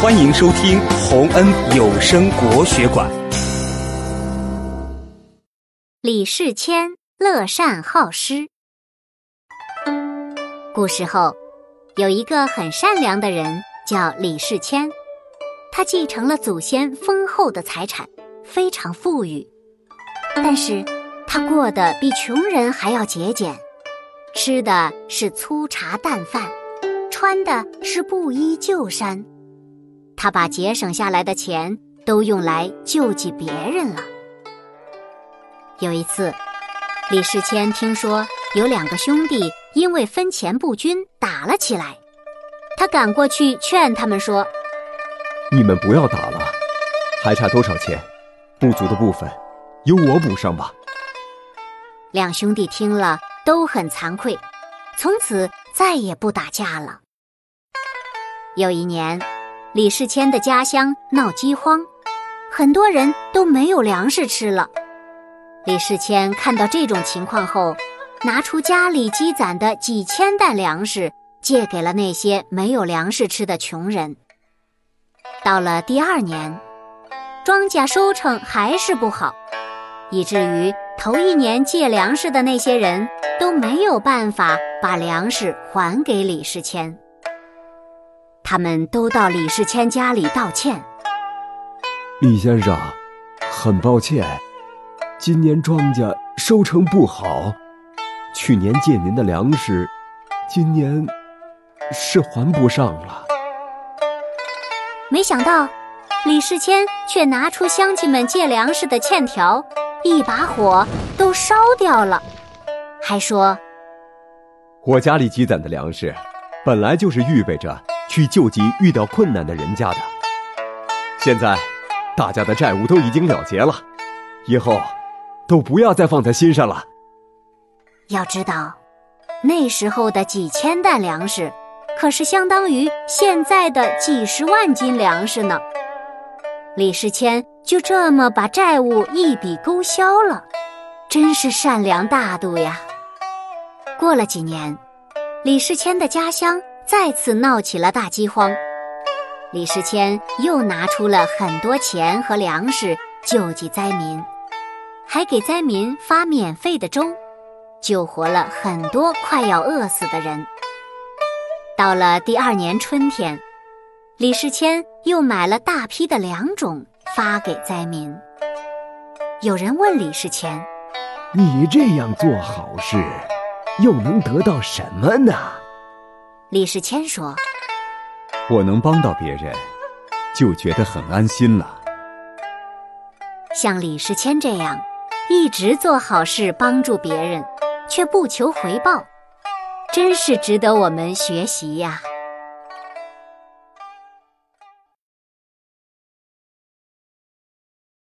欢迎收听洪恩有声国学馆。李世谦乐善好施。古时候，有一个很善良的人，叫李世谦。他继承了祖先丰厚的财产，非常富裕。但是，他过得比穷人还要节俭，吃的是粗茶淡饭，穿的是布衣旧衫。他把节省下来的钱都用来救济别人了。有一次，李世谦听说有两个兄弟因为分钱不均打了起来，他赶过去劝他们说：“你们不要打了，还差多少钱？不足的部分由我补上吧。”两兄弟听了都很惭愧，从此再也不打架了。有一年，李世谦的家乡闹饥荒，很多人都没有粮食吃了。李世谦看到这种情况后，拿出家里积攒的几千担粮食，借给了那些没有粮食吃的穷人。到了第二年，庄稼收成还是不好，以至于头一年借粮食的那些人都没有办法把粮食还给李世谦。他们都到李世谦家里道歉。李先生，很抱歉。今年庄稼收成不好，去年借您的粮食，今年是还不上了。没想到，李世谦却拿出乡亲们借粮食的欠条，一把火都烧掉了，还说：“我家里积攒的粮食，本来就是预备着去救济遇到困难的人家的。现在，大家的债务都已经了结了，以后……”都不要再放在心上了。要知道，那时候的几千担粮食，可是相当于现在的几十万斤粮食呢。李世谦就这么把债务一笔勾销了，真是善良大度呀。过了几年，李世谦的家乡再次闹起了大饥荒，李世谦又拿出了很多钱和粮食救济灾民。还给灾民发免费的粥，救活了很多快要饿死的人。到了第二年春天，李世谦又买了大批的粮种发给灾民。有人问李世谦：“你这样做好事，又能得到什么呢？”李世谦说：“我能帮到别人，就觉得很安心了。”像李世谦这样。一直做好事，帮助别人，却不求回报，真是值得我们学习呀。